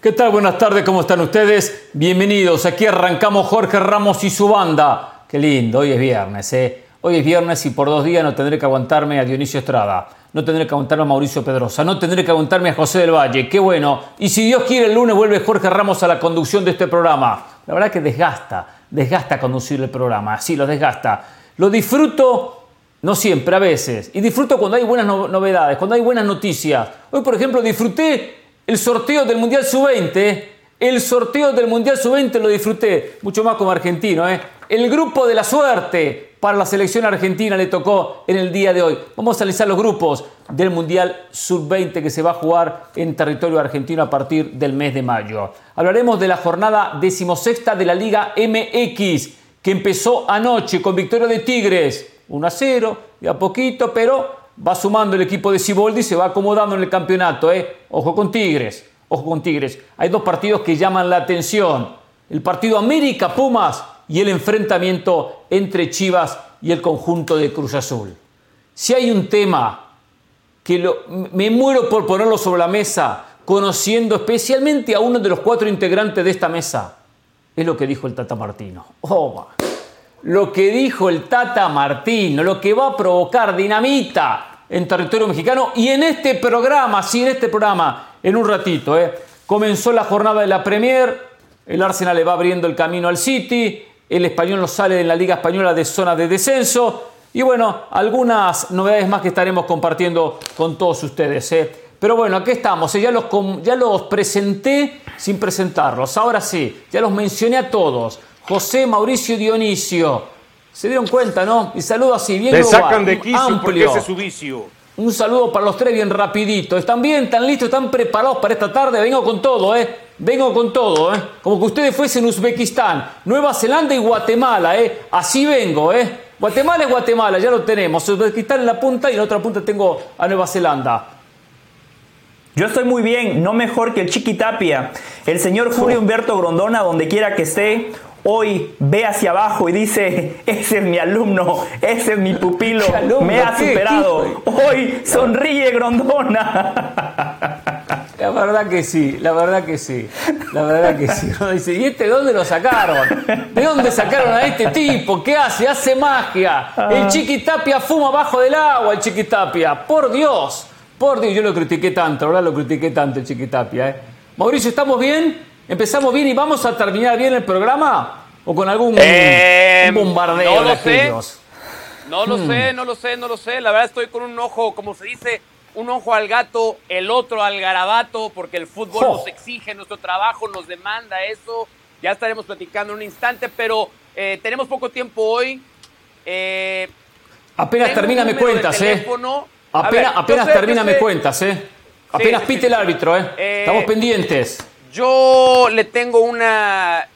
¿Qué tal? Buenas tardes, ¿cómo están ustedes? Bienvenidos. Aquí arrancamos Jorge Ramos y su banda. Qué lindo, hoy es viernes, ¿eh? Hoy es viernes y por dos días no tendré que aguantarme a Dionisio Estrada, no tendré que aguantarme a Mauricio Pedrosa, no tendré que aguantarme a José del Valle. Qué bueno. Y si Dios quiere, el lunes vuelve Jorge Ramos a la conducción de este programa. La verdad que desgasta, desgasta conducir el programa, sí, lo desgasta. Lo disfruto, no siempre, a veces. Y disfruto cuando hay buenas novedades, cuando hay buenas noticias. Hoy, por ejemplo, disfruté el sorteo del Mundial Sub-20, el sorteo del Mundial Sub-20 lo disfruté, mucho más como argentino. ¿eh? El grupo de la suerte para la selección argentina le tocó en el día de hoy. Vamos a analizar los grupos del Mundial Sub-20 que se va a jugar en territorio argentino a partir del mes de mayo. Hablaremos de la jornada decimosexta de la Liga MX que empezó anoche con victoria de Tigres, 1 a 0, y a poquito, pero va sumando el equipo de Ciboldi se va acomodando en el campeonato. ¿eh? Ojo con Tigres, ojo con Tigres. Hay dos partidos que llaman la atención. El partido América Pumas y el enfrentamiento entre Chivas y el conjunto de Cruz Azul. Si hay un tema que me muero por ponerlo sobre la mesa, conociendo especialmente a uno de los cuatro integrantes de esta mesa, es lo que dijo el Tata Martino. Oh, lo que dijo el Tata Martino, lo que va a provocar dinamita en territorio mexicano y en este programa, sí, en este programa, en un ratito. ¿eh? Comenzó la jornada de la Premier, el Arsenal le va abriendo el camino al City, el español nos sale en la Liga Española de zona de descenso y bueno, algunas novedades más que estaremos compartiendo con todos ustedes. ¿eh? Pero bueno, aquí estamos, ¿eh? ya, los, ya los presenté sin presentarlos, ahora sí, ya los mencioné a todos. José Mauricio Dionisio, se dieron cuenta, ¿no? Y saludo así, bien Le sacan de quicio porque ese es su vicio. Un saludo para los tres bien rapidito. ¿Están bien? ¿Están listos? ¿Están preparados para esta tarde? Vengo con todo, ¿eh? Vengo con todo, ¿eh? Como que ustedes fuesen Uzbekistán, Nueva Zelanda y Guatemala, ¿eh? Así vengo, ¿eh? Guatemala es Guatemala, ya lo tenemos. Uzbekistán en la punta y en la otra punta tengo a Nueva Zelanda. Yo estoy muy bien, no mejor que el Chiquitapia. El señor Julio Humberto Grondona, donde quiera que esté, hoy ve hacia abajo y dice, ese es mi alumno, ese es mi pupilo, me ha superado. Hoy sonríe Grondona. La verdad que sí, la verdad que sí, la verdad que sí. dice, ¿y este de dónde lo sacaron? ¿De dónde sacaron a este tipo? ¿Qué hace? Hace magia. El ah. Chiquitapia fuma abajo del agua, el Chiquitapia. Por Dios, por Dios, yo lo critiqué tanto, ahora lo critiqué tanto el Chiquitapia. ¿eh? Mauricio, ¿estamos bien? ¿Empezamos bien y vamos a terminar bien el programa? ¿O con algún em, bombardeo no lo sé. No lo hmm. sé, no lo sé, no lo sé. La verdad estoy con un ojo, como se dice, un ojo al gato, el otro al garabato, porque el fútbol nos exige, nuestro trabajo nos demanda eso. Ya estaremos platicando en un instante, pero eh, tenemos poco tiempo hoy. Eh, apenas termina me cuentas, ¿eh? Apenas, apenas termina me cuentas, ¿eh? Apenas pite el árbitro, ¿eh? Estamos pendientes. Yo le tengo una...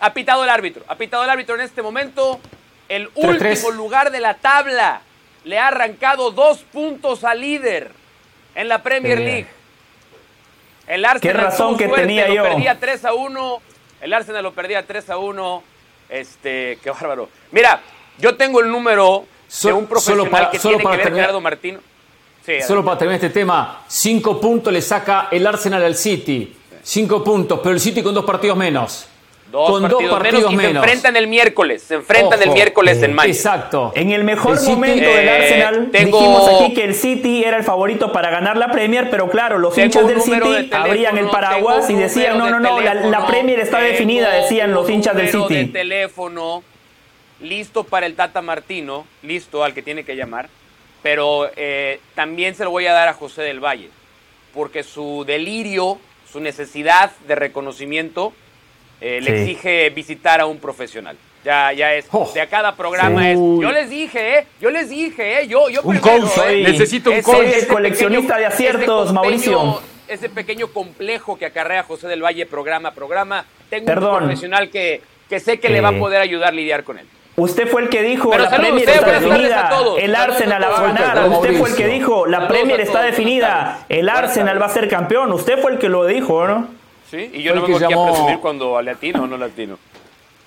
Ha pitado el árbitro. Ha pitado el árbitro en este momento. El último lugar de la tabla. Le ha arrancado dos puntos al líder en la Premier League. El Arsenal ¿Qué razón que tenía lo yo? perdía 3 a 1. El Arsenal lo perdía 3 a 1. Este, qué bárbaro. Mira, yo tengo el número de un profesional que tiene que ver Gerardo Martino. solo para terminar este tema, cinco puntos le saca el Arsenal al City. Cinco puntos, pero el City con dos partidos menos. Dos con partidos dos partidos menos, y se enfrentan el miércoles. Se enfrentan el miércoles en mayo. Exacto. En el mejor momento del Arsenal, eh, dijimos aquí que el City era el favorito para ganar la Premier, pero claro, los hinchas del City abrían el paraguas y decían, no, no, no, la, Premier está definida, decían los hinchas del City. de teléfono listo para el Tata Martino, listo al que tiene que llamar, pero eh, también se lo voy a dar a José del Valle, porque su delirio su necesidad de reconocimiento eh, le exige visitar a un profesional. Ya, ya es. Oh. de a cada programa es. Yo les dije, ¿eh? Yo les dije, ¿eh? Yo, yo un ¿eh? Necesito un coach. coleccionista de aciertos, Mauricio. Ese pequeño complejo que acarrea José del Valle programa a programa. Tengo un profesional que, que sé que le va a poder ayudar a lidiar con él. Usted fue el que dijo la Premier está definida, el Arsenal va a ganar. Usted fue el que dijo la Premier está definida, el Arsenal va a ser campeón. Usted fue el que lo dijo, ¿no? Sí, y yo no me voy a presumir cuando latino o no latino.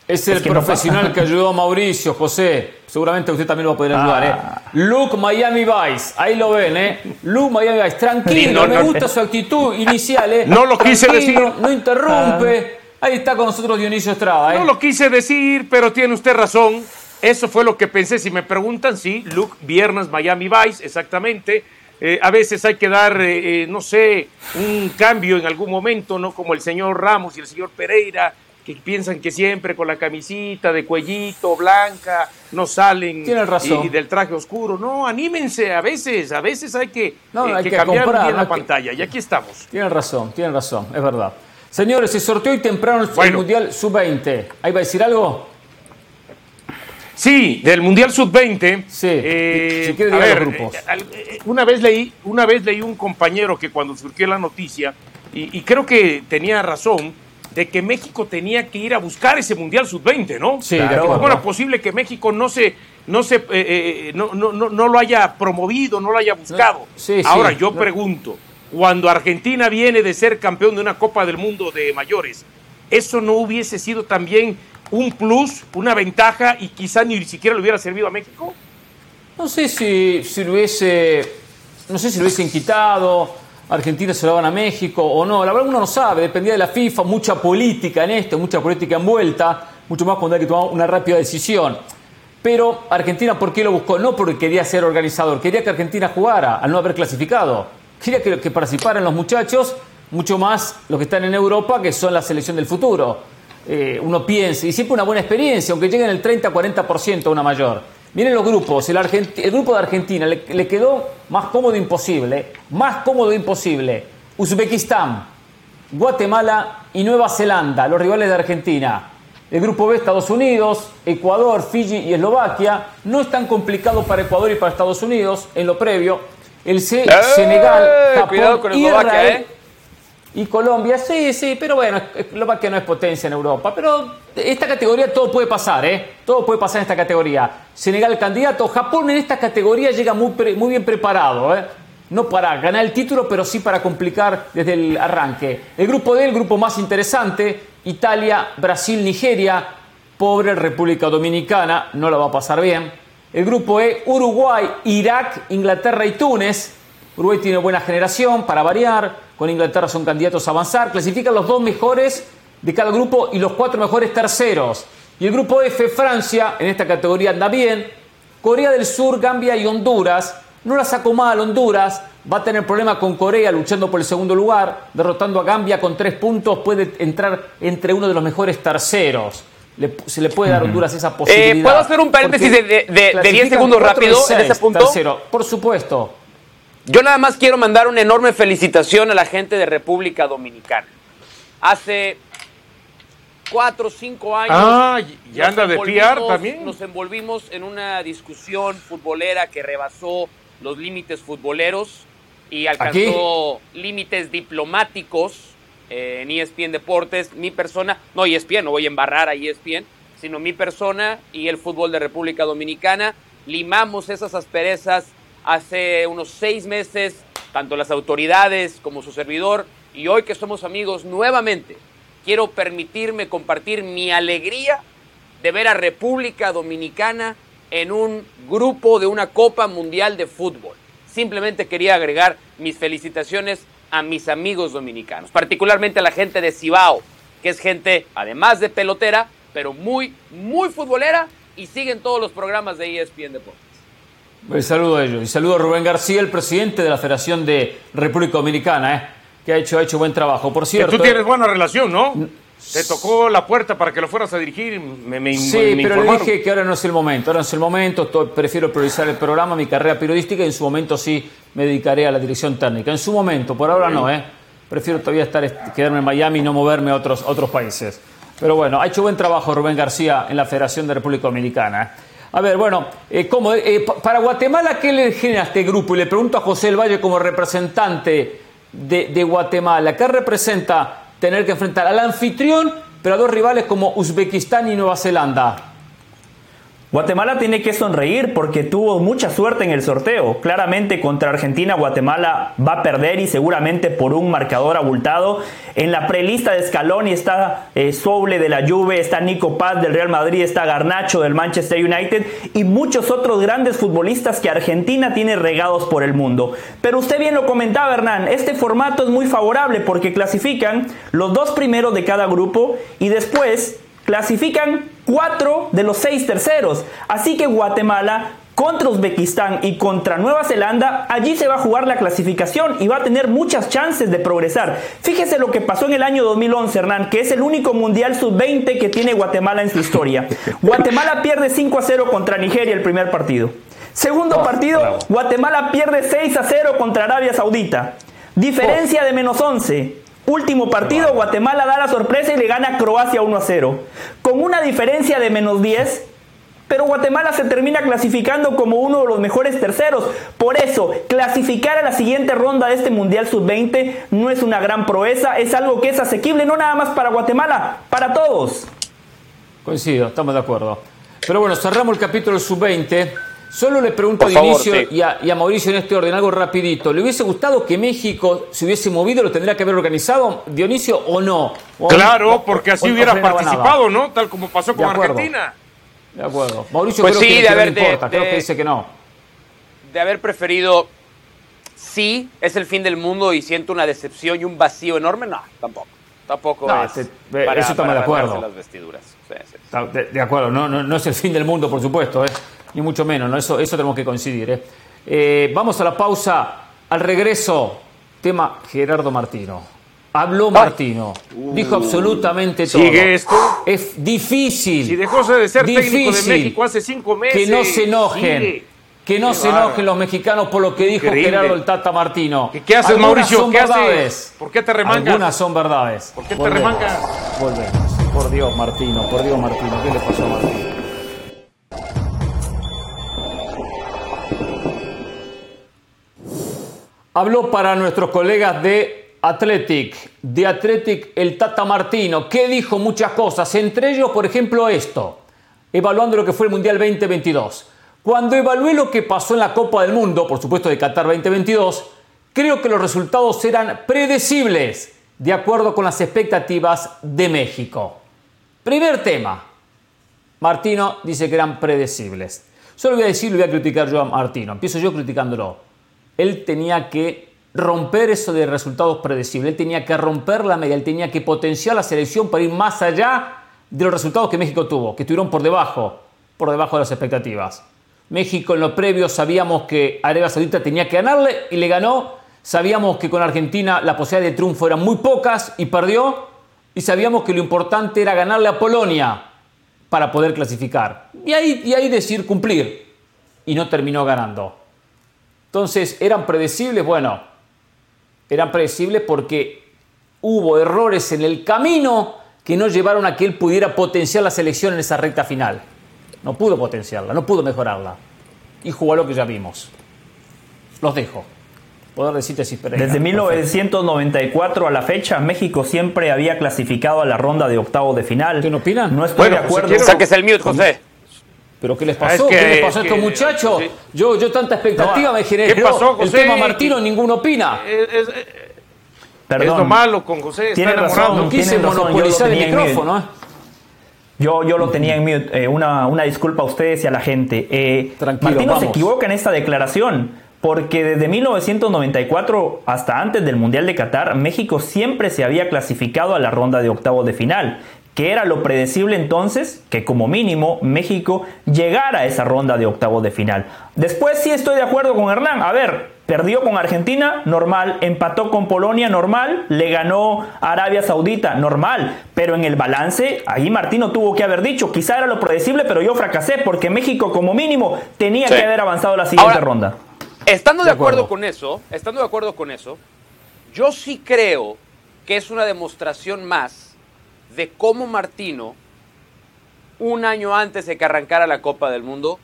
Es el profesional que ayudó a Mauricio, José. Seguramente usted también lo va a poder ayudar. ¿eh? Ah. Luke Miami Vice. Ahí lo ven, ¿eh? Luke Miami Vice. Tranquilo, me gusta su actitud inicial, ¿eh? No lo quise decir. No interrumpe. Ah. Ahí está con nosotros Dionisio Estrada, ¿eh? No lo quise decir, pero tiene usted razón. Eso fue lo que pensé. Si me preguntan, sí, Luke, viernes, Miami Vice, exactamente. Eh, a veces hay que dar, eh, no sé, un cambio en algún momento, ¿no? Como el señor Ramos y el señor Pereira, que piensan que siempre con la camisita de cuellito blanca no salen razón. Y, del traje oscuro. No, anímense, a veces, a veces hay que, cambiar bien la pantalla. Y aquí estamos. Tienen razón, tienen razón, es verdad. Señores, se sorteó hoy temprano el Mundial Sub-20. ¿Ahí va a decir algo? Sí, del Mundial Sub-20. Sí, eh, a ver, grupos. Eh, eh, una, vez leí, una vez leí un compañero que cuando surgió la noticia, y, creo que tenía razón, de que México tenía que ir a buscar ese Mundial Sub-20, ¿no? Sí, ¿Cómo era posible que México no se, no se, no, no, no, lo haya promovido, no lo haya buscado? Ahora yo pregunto, cuando Argentina viene de ser campeón de una Copa del Mundo de mayores, ¿eso no hubiese sido también un plus, una ventaja y quizá ni siquiera le hubiera servido a México? No sé si, si lo hubiese, no hubiesen quitado, Argentina se lo van a México o no, la verdad uno no sabe, dependía de la FIFA, mucha política en esto, mucha política envuelta, mucho más cuando hay que tomar una rápida decisión. Pero Argentina, ¿por qué lo buscó? No porque quería ser organizador, quería que Argentina jugara al no haber clasificado. Quería que, que participaran los muchachos, mucho más los que están en Europa, que son la selección del futuro. Eh, uno piensa, y siempre una buena experiencia, aunque lleguen el 30-40% a una mayor. Miren los grupos, el, grupo de Argentina le, quedó más cómodo imposible, más cómodo imposible. Uzbekistán, Guatemala y Nueva Zelanda, los rivales de Argentina. El grupo B, Estados Unidos, Ecuador, Fiji y Eslovaquia. No es tan complicado para Ecuador y para Estados Unidos en lo previo. El C, ¡Eh! Senegal, Japón, Israel, ¿eh? y Colombia, sí, sí, pero bueno, que no es potencia en Europa. Pero esta categoría todo puede pasar, ¿eh? Todo puede pasar en esta categoría. Senegal candidato, Japón en esta categoría llega muy, muy bien preparado, ¿eh? No para ganar el título, pero sí para complicar desde el arranque. El grupo D, el grupo más interesante, Italia, Brasil, Nigeria, pobre República Dominicana, no la va a pasar bien. El grupo E, Uruguay, Irak, Inglaterra y Túnez. Uruguay tiene buena generación para variar con Inglaterra son candidatos a avanzar. Clasifican los dos mejores de cada grupo y los cuatro mejores terceros. Y el grupo F, Francia, en esta categoría anda bien. Corea del Sur, Gambia y Honduras. No la sacó mal Honduras. Va a tener problema con Corea luchando por el segundo lugar. Derrotando a Gambia con tres puntos. Puede entrar entre uno de los mejores terceros. Se le puede dar a Honduras esa posibilidad. Eh, ¿Puedo hacer un paréntesis de 10 segundos rápido en ese punto? Tercero, por supuesto. Yo nada más quiero mandar una enorme felicitación a la gente de República Dominicana. Hace cuatro o cinco años. Ah, y anda de PR también. Nos envolvimos en una discusión futbolera que rebasó los límites futboleros y alcanzó límites diplomáticos eh, en ESPN Deportes. Mi persona, no ESPN, no voy a embarrar a ESPN, sino mi persona y el fútbol de República Dominicana. Limamos esas asperezas hace unos seis meses, tanto las autoridades como su servidor, y hoy que somos amigos nuevamente, quiero permitirme compartir mi alegría de ver a República Dominicana en un grupo de una Copa Mundial de Fútbol. Simplemente quería agregar mis felicitaciones a mis amigos dominicanos, particularmente a la gente de Cibao, que es gente, además de pelotera, pero muy, muy futbolera y siguen todos los programas de ESPN Deportes. Un saludo a ellos. Y saludo a Rubén García, el presidente de la Federación de República Dominicana, ¿eh? que ha hecho, ha hecho buen trabajo. Por cierto. Que tú tienes buena relación, ¿no? Te tocó la puerta para que lo fueras a dirigir. Me, sí, pero le dije que ahora no es el momento. Ahora no es el momento. prefiero priorizar el programa, mi carrera periodística. Y en su momento sí me dedicaré a la dirección técnica. En su momento, por ahora no, ¿eh? Prefiero todavía estar, quedarme en Miami y no moverme a otros, otros países. Pero bueno, ha hecho buen trabajo Rubén García en la Federación de República Dominicana. ¿eh? A ver, bueno, eh, eh, para Guatemala, ¿qué le genera este grupo? Y le pregunto a José El Valle como representante de, Guatemala, ¿qué representa tener que enfrentar al anfitrión, pero a dos rivales como Uzbekistán y Nueva Zelanda? Guatemala tiene que sonreír porque tuvo mucha suerte en el sorteo. Claramente contra Argentina Guatemala va a perder y seguramente por un marcador abultado. En la prelista de Scaloni está eh, Soule de la Juve, está Nico Paz del Real Madrid, está Garnacho del Manchester United y muchos otros grandes futbolistas que Argentina tiene regados por el mundo. Pero usted bien lo comentaba Hernán, este formato es muy favorable porque clasifican los dos primeros de cada grupo y después clasifican cuatro de los seis terceros. Así que Guatemala contra Uzbekistán y contra Nueva Zelanda, allí se va a jugar la clasificación y va a tener muchas chances de progresar. Fíjese lo que pasó en el año 2011, Hernán, que es el único Mundial Sub-20 que tiene Guatemala en su historia. Guatemala pierde 5 a 0 contra Nigeria el primer partido. Segundo partido, Guatemala pierde 6 a 0 contra Arabia Saudita. Diferencia de menos 11. Último partido, Guatemala da la sorpresa y le gana a Croacia 1 a 0. Con una diferencia de menos 10, pero Guatemala se termina clasificando como uno de los mejores terceros. Por eso, clasificar a la siguiente ronda de este Mundial Sub-20 no es una gran proeza, es algo que es asequible, no nada más para Guatemala, para todos. Coincido, estamos de acuerdo. Pero bueno, cerramos el capítulo Sub-20. Solo le pregunto a Dionisio y, a, Mauricio en este orden, algo rapidito. ¿Le hubiese gustado que México se hubiese movido, lo tendría que haber organizado, Dionisio, o no? claro, porque así hubiera participado, ¿no? Tal como pasó con Argentina. De acuerdo. Mauricio pues creo sí, que, de haber, importa, creo que dice que no. De haber preferido, sí, es el fin del mundo y siento una decepción y un vacío enorme, no, tampoco. Tampoco no, es para, eso estamos de acuerdo. Las vestiduras. De, acuerdo, no, no, no, es el fin del mundo, por supuesto. ¿eh? ni mucho menos, ¿no? eso, eso tenemos que coincidir. ¿eh? Eh, vamos a la pausa, al regreso, tema Gerardo Martino. Habló Martino, dijo absolutamente todo. ¿Sigue esto? Es difícil. Si dejó de ser técnico de México hace cinco meses. Que no se enojen. Que no se enojen los mexicanos por lo que dijo Gerardo el Tata Martino. ¿Qué, haces, Mauricio? ¿Qué haces? ¿Por qué te remangas? Algunas son verdades. ¿Por qué te remangas? Volvemos. Por Dios, Martino. Por Dios, Martino. ¿Qué le pasó a Martino? Habló para nuestros colegas de Athletic, de Athletic el Tata Martino, que dijo muchas cosas, entre ellos, por ejemplo, esto, evaluando lo que fue el Mundial 2022. Cuando evalué lo que pasó en la Copa del Mundo, por supuesto de Qatar 2022, creo que los resultados eran predecibles, de acuerdo con las expectativas de México. Primer tema, Martino dice que eran predecibles. Solo voy a decir, lo voy a criticar yo a Martino, empiezo yo criticándolo él tenía que romper eso de resultados predecibles, él tenía que romper la media, él tenía que potenciar la selección para ir más allá de los resultados que México tuvo, que estuvieron por debajo, por debajo de las expectativas. México en lo previo sabíamos que Arabia Saudita tenía que ganarle y le ganó. Sabíamos que con Argentina la posibilidad de triunfo eran muy pocas y perdió. Y sabíamos que lo importante era ganarle a Polonia para poder clasificar. Y ahí, y ahí decir cumplir. Y no terminó ganando. Entonces, ¿eran predecibles? Bueno, eran predecibles porque hubo errores en el camino que no llevaron a que él pudiera potenciar la selección en esa recta final. No pudo potenciarla, no pudo mejorarla. Y jugó lo que ya vimos. Los dejo. Poder si Desde 1994 a la fecha, México siempre había clasificado a la ronda de octavo de final. ¿Quién opina? No estoy de acuerdo. Saques el mute, José. ¿Pero qué les pasó? ¿Qué les pasó a estos muchachos? Yo, yo tanta expectativa me generé. ¿Qué pasó, José? El tema Martino, ninguno opina. Es, Perdón. lo malo con José. Tiene razón. No quise monopolizar el micrófono. ¿eh? Yo, yo lo tenía en mute. Eh, una, una, disculpa a ustedes y a la gente. Eh, Martino se equivoca en esta declaración. Porque desde 1994 hasta antes del Mundial de Qatar, México siempre se había clasificado a la ronda de octavos de final que era lo predecible entonces que como mínimo México llegara a esa ronda de octavos de final. Después sí estoy de acuerdo con Hernán. A ver, perdió con Argentina, normal, empató con Polonia, normal, le ganó Arabia Saudita, normal, pero en el balance, ahí Martino tuvo que haber dicho, quizá era lo predecible, pero yo fracasé porque México como mínimo tenía que haber avanzado a la siguiente ronda. Estando de, acuerdo con eso, estando de acuerdo con eso, yo sí creo que es una demostración más de cómo Martino, un año antes de que arrancara la Copa del Mundo,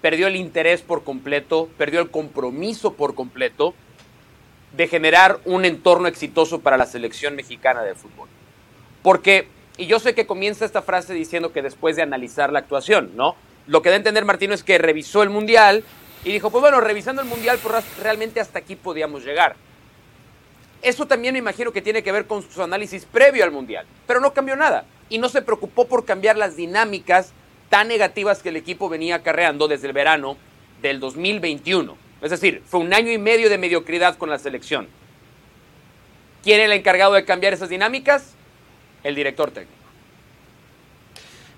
perdió el interés por completo, perdió el compromiso por completo de generar un entorno exitoso para la selección mexicana de fútbol. Porque, y yo sé que comienza esta frase diciendo que después de analizar la actuación, ¿no? lo que da a entender Martino es que revisó el Mundial y dijo, pues bueno, revisando el Mundial, pues realmente hasta aquí podíamos llegar. Eso también me imagino que tiene que ver con su análisis previo al Mundial, pero no cambió nada y no se preocupó por cambiar las dinámicas tan negativas que el equipo venía acarreando desde el verano del 2021. Es decir, fue un año y medio de mediocridad con la selección. ¿Quién es el encargado de cambiar esas dinámicas? El director técnico.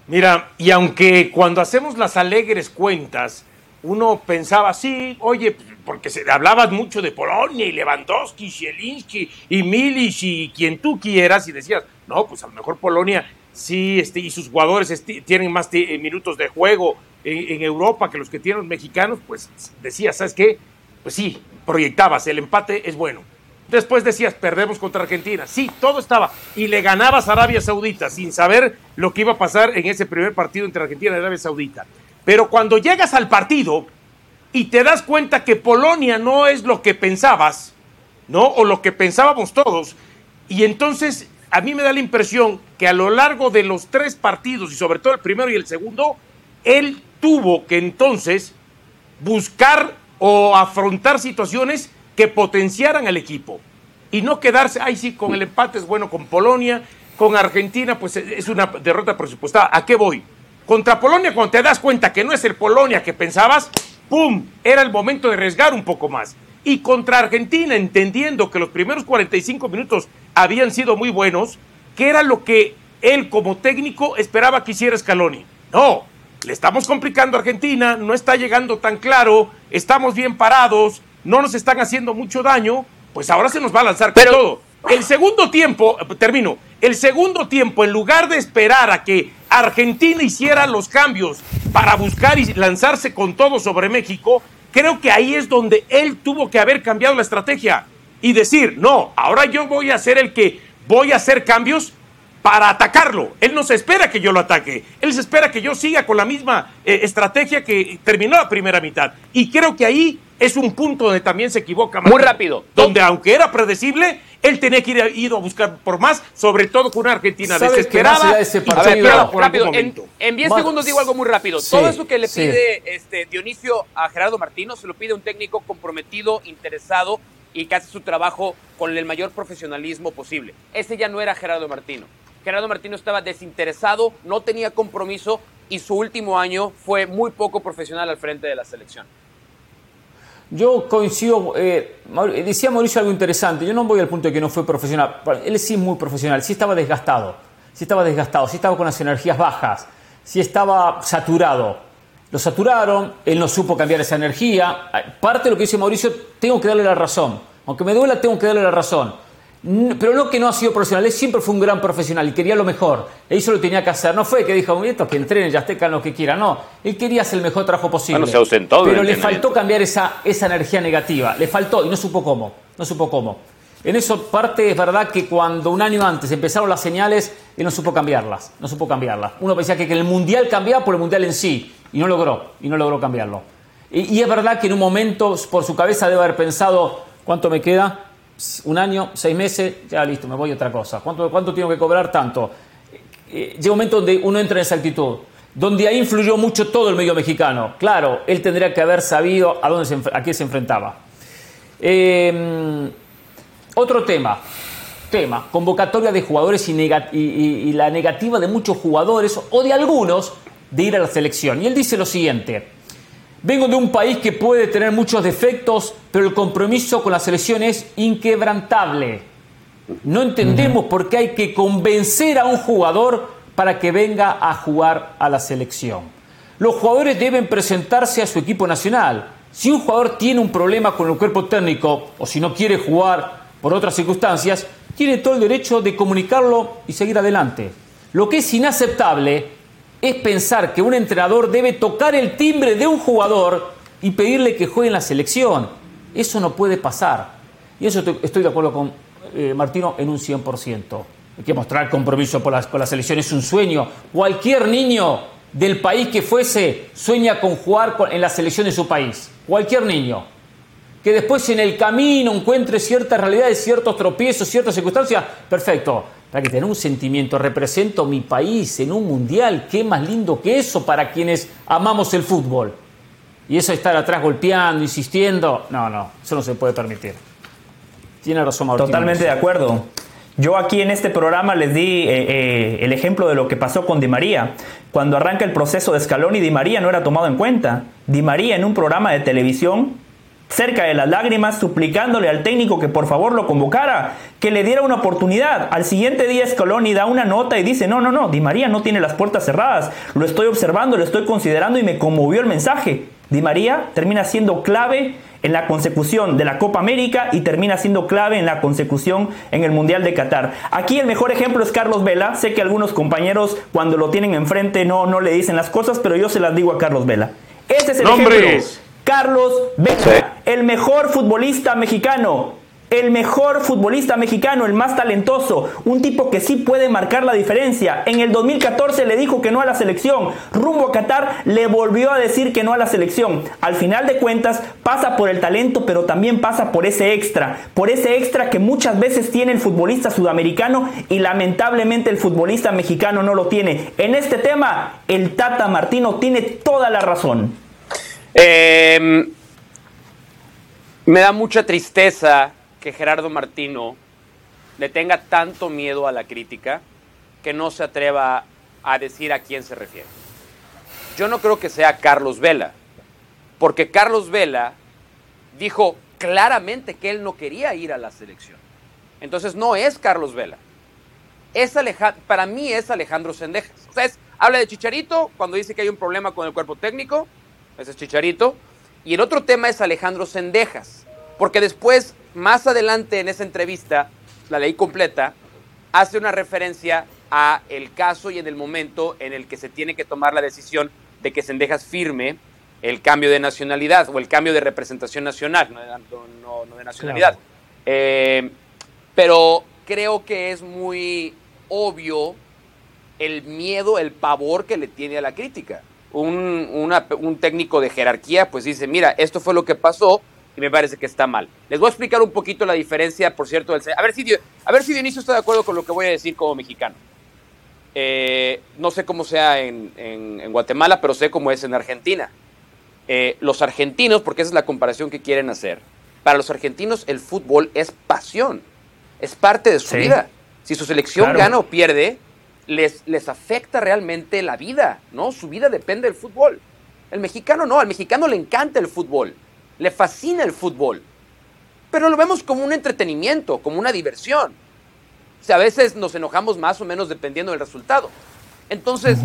Mira, y aunque cuando hacemos las alegres cuentas, uno pensaba, sí, oye, porque se hablaba mucho de Polonia y Lewandowski, Zielinski y Milic y quien tú quieras, y decías, no, pues a lo mejor Polonia sí, este, y sus jugadores tienen más eh, minutos de juego en, Europa que los que tienen los mexicanos, pues decías, ¿sabes qué? Pues sí, proyectabas, el empate es bueno. Después decías, perdemos contra Argentina. Sí, todo estaba. Y le ganabas a Arabia Saudita sin saber lo que iba a pasar en ese primer partido entre Argentina y Arabia Saudita. Pero cuando llegas al partido y te das cuenta que Polonia no es lo que pensabas, ¿no? O lo que pensábamos todos. Y entonces a mí me da la impresión que a lo largo de los tres partidos, y sobre todo el primero y el segundo, él tuvo que entonces buscar o afrontar situaciones que potenciaran al equipo. Y no quedarse, ay sí, con el empate es bueno con Polonia, con Argentina, pues es una derrota presupuestada. ¿A qué voy? Contra Polonia, cuando te das cuenta que no es el Polonia que pensabas, ¡pum! Era el momento de arriesgar un poco más. Y contra Argentina, entendiendo que los primeros 45 minutos habían sido muy buenos, que era lo que él como técnico esperaba que hiciera Scaloni. No, le estamos complicando a Argentina, no está llegando tan claro, estamos bien parados, no nos están haciendo mucho daño, pues ahora se nos va a lanzar con todo. El segundo tiempo, termino, el segundo tiempo, en lugar de esperar a que Argentina hiciera los cambios para buscar y lanzarse con todo sobre México, creo que ahí es donde él tuvo que haber cambiado la estrategia y decir, no, ahora yo voy a ser el que voy a hacer cambios para atacarlo. Él no se espera que yo lo ataque. Él se espera que yo siga con la misma eh, estrategia que terminó la primera mitad. Y creo que ahí es un punto donde también se equivoca. Muy rápido. Donde aunque era predecible, él tenía que ir ido a buscar por más, sobre todo con una Argentina desesperada. Ese partido? rápido, en, 10 segundos digo algo muy rápido. todo eso que le pide este, Dionisio a Gerardo Martino se lo pide un técnico comprometido, interesado y que hace su trabajo con el mayor profesionalismo posible. Ese ya no era Gerardo Martino. Gerardo Martino estaba desinteresado, no tenía compromiso y su último año fue muy poco profesional al frente de la selección. Yo coincido, eh, decía Mauricio algo interesante, yo no voy al punto de que no fue profesional, él sí es muy profesional, sí estaba desgastado, sí estaba desgastado, sí estaba con las energías bajas, sí estaba saturado. Lo saturaron, él no supo cambiar esa energía. Parte de lo que dice Mauricio, tengo que darle la razón. Aunque me duela, tengo que darle la razón. Pero no que no ha sido profesional, él siempre fue un gran profesional y quería lo mejor. Él hizo lo que tenía que hacer. No fue que dijo, esto que entrenen, ya hagan lo que quiera. No, él quería hacer el mejor trabajo posible. se ausentó pero le faltó cambiar esa, esa energía negativa. Le faltó y no supo cómo. No supo cómo. En eso parte es verdad que cuando un año antes empezaron las señales, él no supo cambiarlas. No supo cambiarlas. Uno pensaba que, el mundial cambiaba por el mundial en sí y no logró. Y no logró cambiarlo. Y, y es verdad que en un momento por su cabeza debe haber pensado, ¿cuánto me queda? Un año, seis meses, ya listo, me voy a otra cosa. ¿Cuánto, cuánto tengo que cobrar? Tanto. Eh, llega un momento donde uno entra en esa actitud, donde ahí influyó mucho todo el medio mexicano. Claro, él tendría que haber sabido a, dónde se, a qué se enfrentaba. Em, otro tema, tema, convocatoria de jugadores y, y la negativa de muchos jugadores o de algunos de ir a la selección. Y él dice lo siguiente, Vengo de un país que puede tener muchos defectos, pero el compromiso con la selección es inquebrantable. No entendemos por qué hay que convencer a un jugador para que venga a jugar a la selección. Los jugadores deben presentarse a su equipo nacional. Si un jugador tiene un problema con el cuerpo técnico o si no quiere jugar por otras circunstancias, tiene todo el derecho de comunicarlo y seguir adelante. Lo que es inaceptable es pensar que un entrenador debe tocar el timbre de un jugador y pedirle que juegue en la selección. Eso no puede pasar. Y eso estoy de acuerdo con eh, Martino en un 100%. Hay que mostrar compromiso con la selección, es un sueño. Cualquier niño del país que fuese sueña con jugar en la selección de su país. Cualquier niño. Que después en el camino encuentre ciertas realidades, ciertos tropiezos, ciertas circunstancias, perfecto. Para que tener un sentimiento, represento mi país en un mundial, qué más lindo que eso para quienes amamos el fútbol. Y eso estar atrás golpeando, insistiendo, no, no, eso no se puede permitir. Tiene razón Mauricio. Totalmente de acuerdo. Yo aquí en este programa les di eh, eh, el ejemplo de lo que pasó con Di María. Cuando arranca el proceso de Scaloni, Di María no era tomado en cuenta. Di María en un programa de televisión, cerca de las lágrimas, suplicándole al técnico que por favor lo convocara, que le diera una oportunidad. Al siguiente día Scaloni da una nota y dice, no, no, no, Di María no tiene las puertas cerradas. Lo estoy observando, lo estoy considerando y me conmovió el mensaje. Di María termina siendo clave en la consecución de la Copa América y termina siendo clave en la consecución en el Mundial de Qatar. Aquí el mejor ejemplo es Carlos Vela. Sé que algunos compañeros cuando lo tienen enfrente no, no le dicen las cosas, pero yo se las digo a Carlos Vela. Ese es el ejemplo. Carlos Vela, el mejor futbolista mexicano el mejor futbolista mexicano, el más talentoso, un tipo que sí puede marcar la diferencia. En el 2014 le dijo que no a la selección, rumbo a Qatar le volvió a decir que no a la selección. Al final de cuentas pasa por el talento, pero también pasa por ese extra, por ese extra que muchas veces tiene el futbolista sudamericano y lamentablemente el futbolista mexicano no lo tiene. En este tema, el Tata Martino tiene toda la razón. Eh, me da mucha tristeza que Gerardo Martino le tenga tanto miedo a la crítica que no se atreva a decir a quién se refiere. Yo no creo que sea Carlos Vela, porque Carlos Vela dijo claramente que él no quería ir a la selección. Entonces no es Carlos Vela. Es para mí es Alejandro Sendejas. Habla de Chicharito cuando dice que hay un problema con el cuerpo técnico, ese es Chicharito. Y el otro tema es Alejandro Sendejas, porque después más adelante en esa entrevista, la ley completa, hace una referencia a el caso y en el momento en el que se tiene que tomar la decisión de que Sendejas firme el cambio de nacionalidad o el cambio de representación nacional, no, de nacionalidad. Eh, pero creo que es muy obvio el miedo, el pavor que le tiene a la crítica. Un, un técnico de jerarquía pues dice, mira, esto fue lo que pasó, y me parece que está mal. Les voy a explicar un poquito la diferencia, por cierto, del, a ver si a ver si Dionisio está de acuerdo con lo que voy a decir como mexicano. Eh, no sé cómo sea en, Guatemala, pero sé cómo es en Argentina. Eh, los argentinos, porque esa es la comparación que quieren hacer, para los argentinos el fútbol es pasión, es parte de su vida. Si su selección gana o pierde, les, les afecta realmente la vida, ¿no? Su vida depende del fútbol. El mexicano no, al mexicano le encanta el fútbol le fascina el fútbol, pero lo vemos como un entretenimiento, como una diversión. O sea, a veces nos enojamos más o menos dependiendo del resultado. Entonces,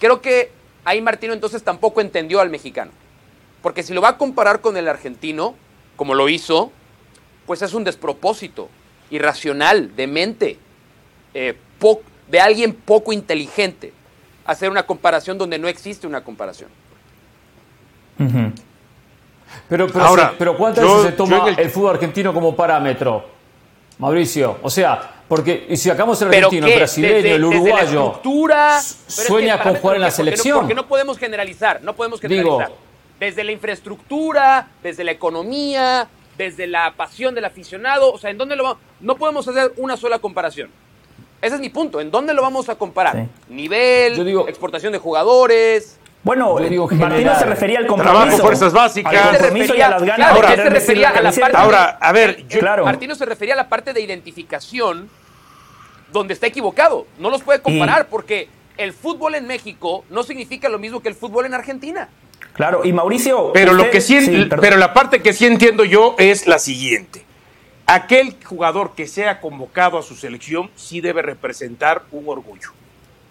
creo que ahí Martino entonces tampoco entendió al mexicano. Porque si lo va a comparar con el argentino, como lo hizo, pues es un despropósito, irracional, demente, eh, de alguien poco inteligente, hacer una comparación donde no existe una comparación. Pero, pero, Ahora, pero ¿cuántas veces se toma el... fútbol argentino como parámetro? Mauricio, o sea, porque si sacamos el argentino, el brasileño, el uruguayo, sueña con jugar en la selección. porque no podemos generalizar, no podemos generalizar. desde la infraestructura, desde la economía, desde la pasión del aficionado, o sea, ¿en dónde lo vamos? No podemos hacer una sola comparación. Ese es mi punto. ¿En dónde lo vamos a comparar? Nivel, exportación de jugadores, bueno, Martino se refería al compromiso. Trabajo, fuerzas básicas. Al compromiso y a las ganas ahora, se refería a la parte ahora, a ver, claro. Martino se refería a la parte de identificación donde está equivocado. No los puede comparar porque el fútbol en México no significa lo mismo que el fútbol en Argentina. Claro, y Mauricio. Pero, lo que sí, pero la parte que sí entiendo yo es la siguiente. Aquel jugador que sea convocado a su selección sí debe representar un orgullo.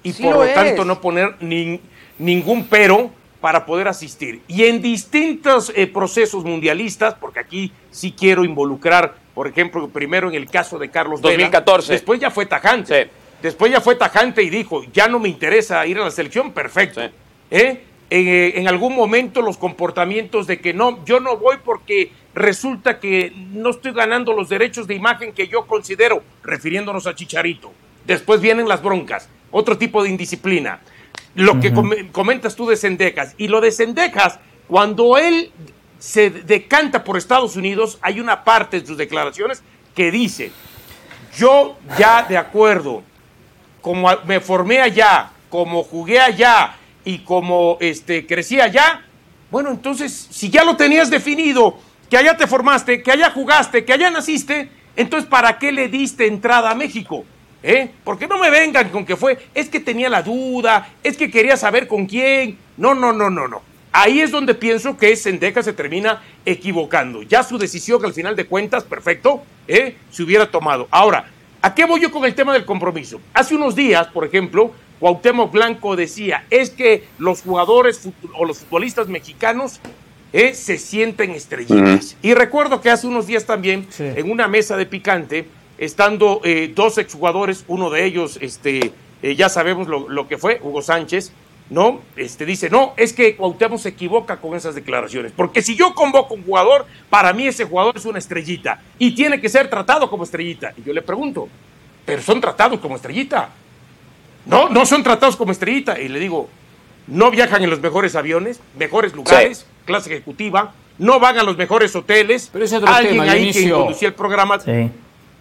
Y por lo, tanto no poner ni, ningún pero para poder asistir. Y en distintos eh, procesos mundialistas, porque aquí sí quiero involucrar, por ejemplo, primero en el caso de Carlos 2014. después ya fue tajante. Después ya fue tajante y dijo, ya no me interesa ir a la selección, perfecto. ¿Eh? Eh, en algún momento los comportamientos de que no, yo no voy porque resulta que no estoy ganando los derechos de imagen que yo considero, refiriéndonos a Chicharito. Después vienen las broncas, otro tipo de indisciplina lo que comentas tú de Sendejas. Y lo de Sendejas, cuando él se decanta por Estados Unidos, hay una parte de sus declaraciones que dice, yo ya de acuerdo, como me formé allá, como jugué allá y como este, crecí allá, bueno, entonces, si ya lo tenías definido, que allá te formaste, que allá jugaste, que allá naciste, entonces, ¿para qué le diste entrada a México? ¿Eh? Porque no me vengan con que fue, es que tenía la duda, es que quería saber con quién. No, no, no, no, no. Ahí es donde pienso que Sendeja se termina equivocando. Ya su decisión, al final de cuentas, perfecto, ¿eh? se hubiera tomado. Ahora, ¿a qué voy yo con el tema del compromiso? Hace unos días, por ejemplo, Cuauhtémoc Blanco decía, es que los jugadores o los futbolistas mexicanos eh, se sienten estrellitas. Y recuerdo que hace unos días también, en una mesa de picante, estando eh, dos exjugadores, uno de ellos, este, eh, ya sabemos lo, lo, que fue, Hugo Sánchez, ¿no? Este dice, no, es que Cuauhtémoc se equivoca con esas declaraciones, porque si yo convoco un jugador, para mí ese jugador es una estrellita y tiene que ser tratado como estrellita. Y yo le pregunto, pero son tratados como estrellita. No, no son tratados como estrellita. Y le digo, no viajan en los mejores aviones, mejores lugares, sí. Clase ejecutiva, no van a los mejores hoteles. Pero es otro Alguien tema, ahí que introducía el programa. Sí.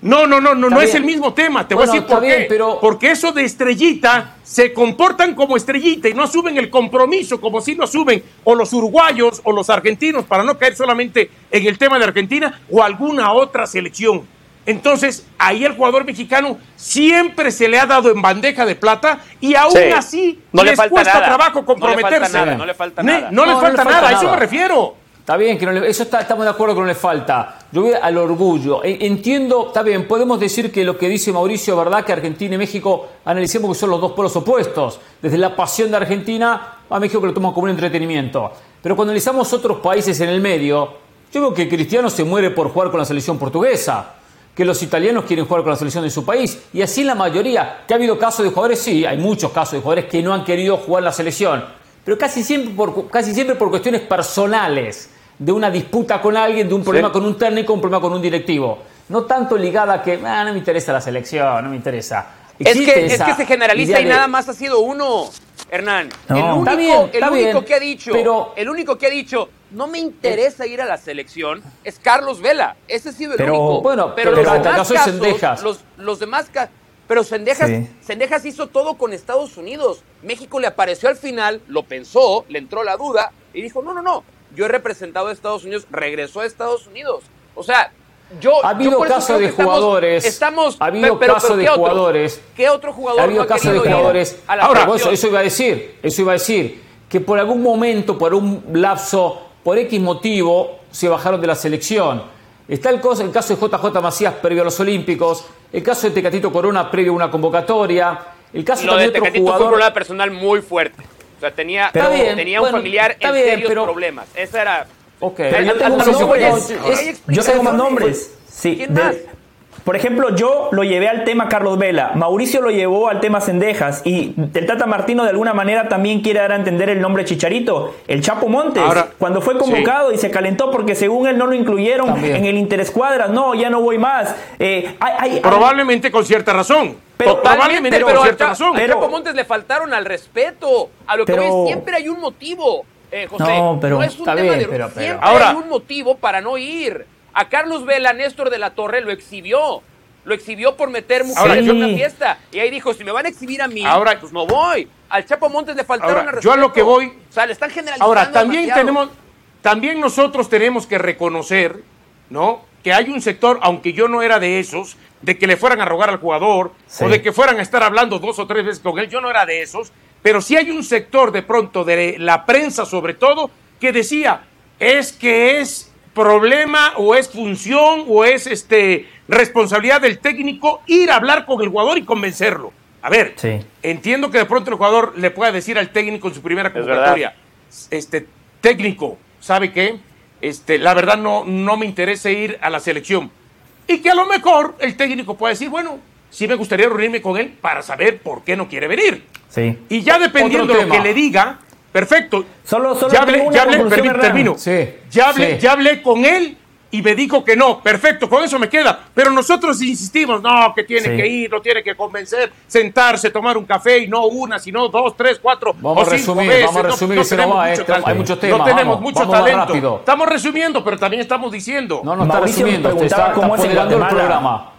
No, no, no, no, Está no es el mismo tema. Te Bueno, voy a decir por bien, qué. pero- Porque eso de estrellita se comportan como estrellita y no asumen el compromiso como si lo asumen o los uruguayos o los argentinos para no caer solamente en el tema de Argentina o alguna otra selección. Entonces, ahí el jugador mexicano siempre se le ha dado en bandeja de plata y aún Sí. así No le les falta cuesta nada. trabajo No le comprometerse. falta nada, no le falta nada. No, le No, no falta le falta nada, a eso me refiero. Está bien, que no le- eso está- estamos de acuerdo que no le falta. Yo voy al orgullo. Entiendo, está bien, podemos decir que lo que dice Mauricio, ¿verdad? Que Argentina y México analicemos que son los dos polos opuestos. Desde la pasión de Argentina a México que lo tomamos como un entretenimiento. Pero cuando analizamos otros países en el medio, yo veo que Cristiano se muere por jugar con la selección portuguesa. Que los italianos quieren jugar con la selección de su país. Y así la mayoría. Que ha habido casos de jugadores, sí, hay muchos casos de jugadores que no han querido jugar la selección. Pero casi siempre por, casi siempre por cuestiones personales de una disputa con alguien, de un problema con un técnico, un problema con un directivo. No tanto ligada a que "Ah, no me interesa la selección, no me interesa. Es que, es que se generaliza y de- nada más ha sido uno, Hernán. No. El único, Está bien, el único bien, que ha dicho, pero- el único que ha dicho, no me interesa ir a la selección, es Carlos Vela. Ese ha sido el Pero- único. bueno, pero, pero los demás caso de casos, los, los demás pero Sendejas, Sí. Cendejas hizo todo con Estados Unidos. México le apareció al final, lo pensó, le entró la duda y dijo, no, no, no, yo he representado a Estados Unidos, regresó a Estados Unidos. O sea, yo... Ha habido casos de jugadores, Estamos, ha habido casos de jugadores, ¿Qué otro jugador ha habido no casos de jugadores. a la Ahora, eso, eso iba a decir, eso iba a decir, que por algún momento, por un lapso, por X motivo, se bajaron de la selección. Está el, caso- el caso de JJ Macías previo a los Olímpicos, el caso de Tecatito Corona previo a una convocatoria, el caso Lo también de otro Tecatito fue un jugador. problema personal muy fuerte. O sea, tenía, Pero- tenía bueno, un familiar está en bien, serios pero- problemas. Esa era... Ok. Pero yo tengo más nombres. hay Yo tengo más explicaciones. nombres. Sí, por ejemplo, yo lo llevé al tema Carlos Vela, Mauricio lo llevó al tema Cendejas y el Tata Martino de alguna manera también quiere dar a entender el nombre Chicharito, el Chapo Montes, Ahora, cuando fue convocado y se calentó porque según él no lo incluyeron También. en el Interescuadras, no, ya no voy más. Eh, hay- hay- hay- Probablemente con cierta razón. Pero- Probablemente pero con al cierta razón. pero- Chapo Montes le faltaron al respeto. A lo que Pero- voy, siempre hay un motivo, eh, José. No, pero- es un Está tema bien, de pero- pero- siempre Ahora- hay un motivo para no ir. A Carlos Vela, Néstor de la Torre lo exhibió. Lo exhibió por meter mujeres en una fiesta. Y ahí dijo, si me van a exhibir a mí, Ahora- pues no voy. Al Chapo Montes le faltaron Ahora, al yo a lo que voy- O sea, le están generalizando Ahora, también demasiado. tenemos, también nosotros tenemos que reconocer, ¿no? Que hay un sector, aunque yo no era de esos, de que le fueran a rogar al jugador Sí. o de que fueran a estar hablando dos o tres veces con él, yo no era de esos, pero sí hay un sector de pronto de la prensa sobre todo que decía, es que es problema o es función o es este responsabilidad del técnico ir a hablar con el jugador y convencerlo. A ver, Sí. entiendo que de pronto el jugador le pueda decir al técnico en su primera convocatoria, este técnico, ¿sabe qué? Este, la verdad no, no me interesa ir a la selección. Y que a lo mejor el técnico pueda decir, bueno, sí me gustaría reunirme con él para saber por qué no quiere venir. Sí. Y ya dependiendo de lo que le diga, perfecto. Solo- solo ya hablé, ya hablé, permí- termino. Sí, ya, hablé, sí. ya hablé con él y me dijo que no. Perfecto, con eso me queda. Pero nosotros insistimos, no, que tiene Sí. que ir, lo tiene que convencer, sentarse, tomar un café y no una, sino dos, tres, cuatro Vamos o a cinco resumir, veces. vamos a resumir, se nos tenemos va, mucho talento. hay muchos temas, No tenemos vamos, mucho vamos talento. Estamos resumiendo, pero también estamos diciendo. No, no está Mauricio resumiendo, usted está, preguntaba está cómo es el programa.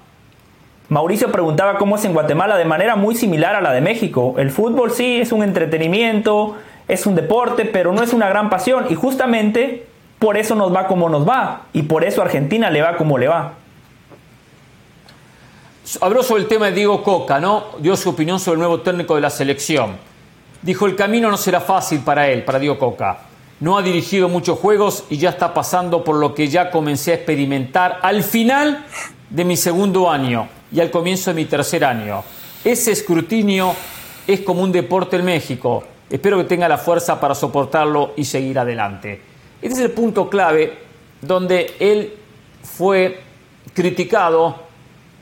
Mauricio preguntaba cómo es en Guatemala de manera muy similar a la de México. El fútbol sí es un entretenimiento, es un deporte, pero no es una gran pasión y justamente por eso nos va como nos va y por eso Argentina le va como le va. Habló sobre el tema de Diego Coca, ¿no? Dio su opinión sobre el nuevo técnico de la selección. Dijo, el camino no será fácil para él, para Diego Coca. No ha dirigido muchos juegos y ya está pasando por lo que ya comencé a experimentar al final de mi segundo año y al comienzo de mi tercer año. Ese escrutinio es como un deporte en México. Espero que tenga la fuerza para soportarlo y seguir adelante. Este es el punto clave donde él fue criticado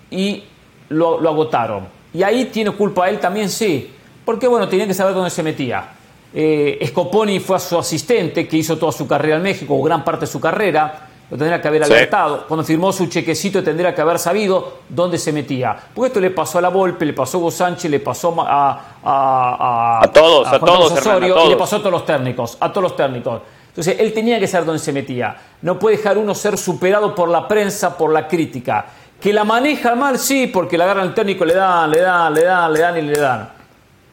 y lo, lo agotaron. Y ahí tiene culpa él también, sí. Porque bueno, tenía que saber dónde se metía. Eh, Scoponi fue a su asistente, que hizo toda su carrera en México, o gran parte de su carrera lo tendría que haber alertado. Cuando firmó su chequecito tendría que haber sabido dónde se metía. Porque esto le pasó a la Volpe, le pasó a Hugo Sánchez, le pasó a, a, a, todos, a, todos, Osorio, y le pasó a todos los técnicos, a todos los técnicos. Entonces, él tenía que saber dónde se metía. No puede dejar uno ser superado por la prensa, por la crítica. Que la maneja mal, sí, porque la agarran al técnico, le dan, le dan, le dan, le dan y le dan.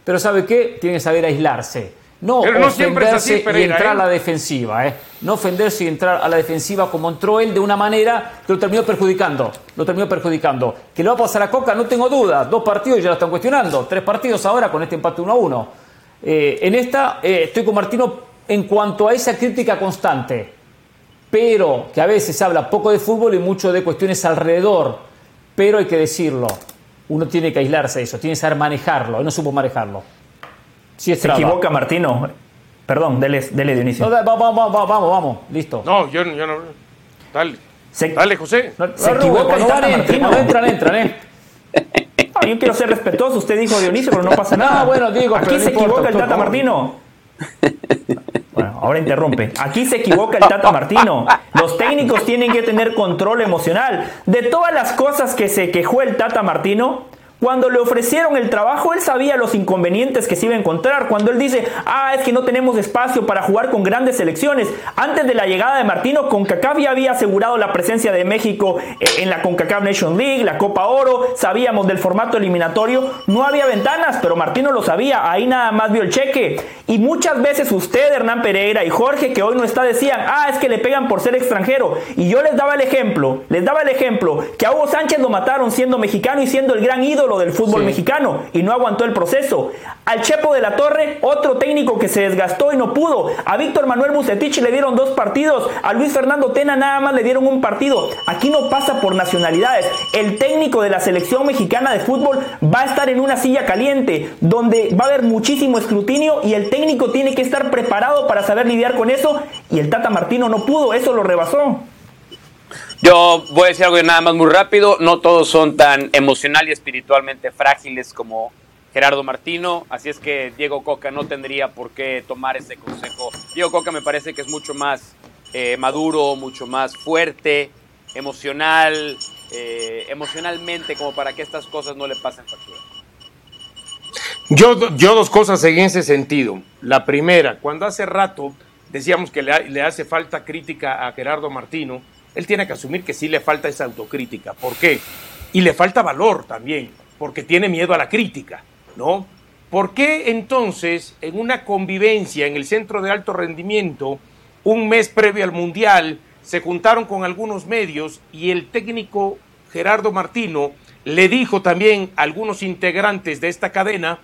Pero ¿sabe qué? Tiene que saber aislarse no, ofenderse y entrar a la defensiva, ¿eh? No ofenderse y entrar a la defensiva como entró él de una manera que lo terminó perjudicando. Lo terminó perjudicando. Que lo va a pasar a Coca, no tengo duda. Dos partidos ya lo están cuestionando. Tres partidos ahora con este empate 1 a 1. Eh, en esta eh, estoy con Martino en cuanto a esa crítica constante. Pero que a veces habla poco de fútbol y mucho de cuestiones alrededor. Pero hay que decirlo. Uno tiene que aislarse de eso, tiene que saber manejarlo. Y no supo manejarlo se equivoca Martino. Perdón, dele, dele Dionisio. No, vamos, vamos, vamos, vamos, listo. No, yo, yo no. Dale. Dale, José. se equivoca no, Martino. No entran, entran, ¿eh? yo quiero ser respetuoso. Usted dijo Dionisio, pero no pasa nada. bueno, digo, Aquí se equivoca el Tata Martino. Bueno, ahora interrumpe. Aquí se equivoca el Tata Martino. Los técnicos tienen que tener control emocional. De todas las cosas que se quejó el Tata Martino, cuando le ofrecieron el trabajo, él sabía los inconvenientes que se iba a encontrar. Cuando él dice, ah, es que no tenemos espacio para jugar con grandes selecciones. Antes de la llegada de Martino, CONCACAF ya había asegurado la presencia de México eh, en la CONCACAF Nation League, la Copa Oro. Sabíamos del formato eliminatorio. No había ventanas, pero Martino lo sabía. Ahí nada más vio el cheque. Y muchas veces usted, Hernán Pereira y Jorge, que hoy no está, decían, ah, es que le pegan por ser extranjero. Y yo les daba el ejemplo, les daba el ejemplo, que a Hugo Sánchez lo mataron siendo mexicano y siendo el gran ídolo del fútbol mexicano y no aguantó el proceso. Al Chepo de la Torre, otro técnico que se desgastó y no pudo. A Víctor Manuel Bucetich le dieron dos partidos. A Luis Fernando Tena nada más le dieron un partido. Aquí no pasa por nacionalidades. El técnico de la selección mexicana de fútbol va a estar en una silla caliente donde va a haber muchísimo escrutinio y el técnico tiene que estar preparado para saber lidiar con eso. Y el Tata Martino no pudo, eso lo rebasó. Yo voy a decir algo nada más muy rápido. No todos son tan emocional y espiritualmente frágiles como Gerardo Martino. Así es que Diego Coca no tendría por qué tomar ese consejo. Diego Coca me parece que es mucho más eh, maduro, mucho más fuerte, emocional, eh, emocionalmente, como para que estas cosas no le pasen factura. Yo, yo dos cosas en ese sentido. La primera, cuando hace rato decíamos que le, le hace falta crítica a Gerardo Martino, él tiene que asumir que sí le falta esa autocrítica. ¿Por qué? Y le falta valor también, porque tiene miedo a la crítica, ¿no? ¿Por qué entonces en una convivencia en el centro de alto rendimiento, un mes previo al Mundial, se juntaron con algunos medios y el técnico Gerardo Martino le dijo también a algunos integrantes de esta cadena,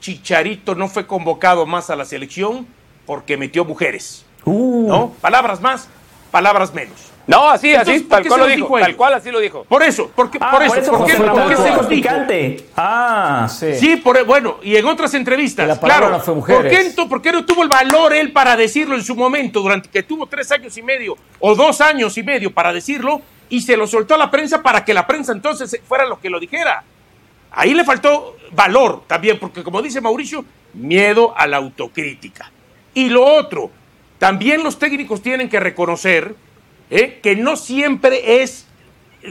Chicharito no fue convocado más a la selección porque metió mujeres. Uh. ¿No? Palabras más, palabras menos. No, así, así, tal cual lo dijo, tal cual así lo dijo. Por eso, porque, ah, por eso, por porque, porque, se lo picante. Ah, sí. Sí, por, bueno, y en otras entrevistas, claro, no fue ¿por, qué, ¿por qué no tuvo el valor él para decirlo en su momento, durante que tuvo tres años y medio o dos años y medio para decirlo, y se lo soltó a la prensa para que la prensa entonces fuera lo que lo dijera? Ahí le faltó valor también, porque como dice Mauricio, miedo a la autocrítica. Y lo otro, también los técnicos tienen que reconocer ¿eh? que no siempre es,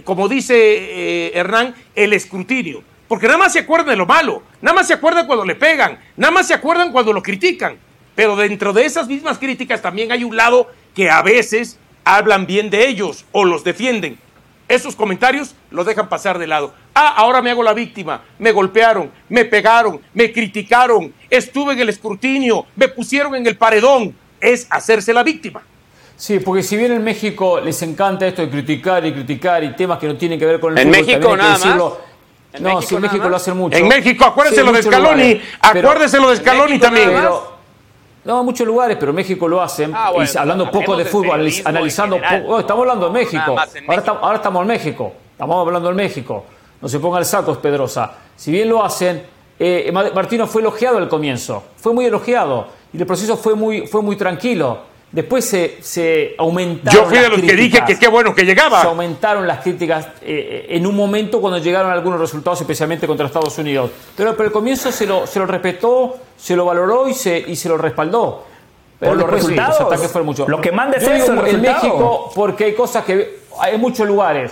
como dice eh, Hernán, el escrutinio. Porque nada más se acuerdan de lo malo, nada más se acuerdan cuando le pegan, nada más se acuerdan cuando lo critican. Pero dentro de esas mismas críticas también hay un lado que a veces hablan bien de ellos o los defienden. Esos comentarios los dejan pasar de lado. Ah, ahora me hago la víctima. Me golpearon, me pegaron, me criticaron, estuve en el escrutinio, me pusieron en el paredón. Es hacerse la víctima. Sí, porque si bien en México les encanta esto de criticar y criticar y temas que no tienen que ver con el ¿En fútbol, México nada más? decirlo. ¿En no, México sí, en México más? lo hacen mucho. En México, acuérdese Sí, lo de Scaloni, acuérdese lo de Scaloni México también. más. Pero, no, en muchos lugares, pero en México lo hacen. Ah, bueno, y hablando poco de fútbol, en analizando. general. poco- oh, estamos hablando de México. más en Ahora, México. estamos, ahora estamos en México. Estamos hablando del México. No se pongan el saco, Pedrosa. Si bien lo hacen, eh, Ma- Martino fue elogiado al comienzo. Fue muy elogiado. Y el proceso fue muy, fue muy tranquilo. Después se, se aumentaron. Yo fui de las los que dije críticas. que qué bueno que Se llegaba. aumentaron las críticas eh, en un momento cuando llegaron algunos resultados, especialmente contra Estados Unidos. Pero, pero al comienzo se lo, se lo respetó, se lo valoró y se, y se lo respaldó. Pero Por los después sí, resultados. los ataques fueron muchos. Lo que manda es digo eso, el en. México, porque hay cosas que. Hay muchos lugares.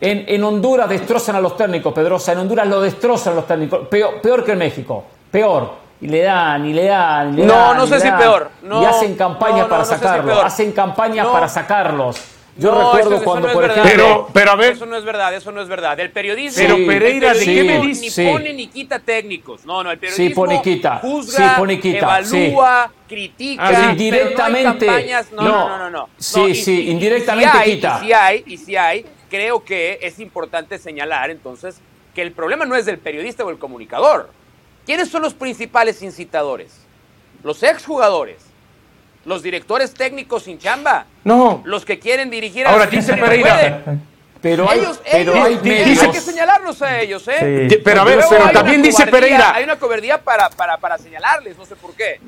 En, en Honduras destrozan a los técnicos, Pedrosa. En Honduras lo destrozan a los técnicos. Peor, peor que en México. Peor. Y le dan, y le dan, y le No, dan, no y sé si peor. No, y hacen campañas no, no, para no sé si hacen campañas No. para sacarlos. Yo No, recuerdo eso- eso cuando, no por ejemplo. Pero, pero a ver, Eso no es verdad, eso no es verdad. El periodismo. Pero, el Pereira, ¿de qué periodismo me Ni dice? Pone ni quita técnicos. No, no, el periodismo Sí, pone y quita. juzga, Sí, pone y quita, evalúa, critica. Ah, pero Indirectamente, No, hay campañas, no, no, no. no, no, no. Sí, No, y- sí, y- y indirectamente si hay, quita. Y si hay, y si hay, creo que es importante señalar entonces que el problema no es del periodista o el comunicador. ¿Quiénes son los principales incitadores? Los exjugadores, los directores técnicos sin chamba, no. los que quieren dirigir a Ahora los dice Pereira. Pero hay, ellos, pero ellos, hay di- medios. dice- hay que señalarlos a ellos, ¿eh? Sí. Pero a ver, pero hay también dice Pereira. Hay una cobardía para, para, para señalarles, no sé por qué.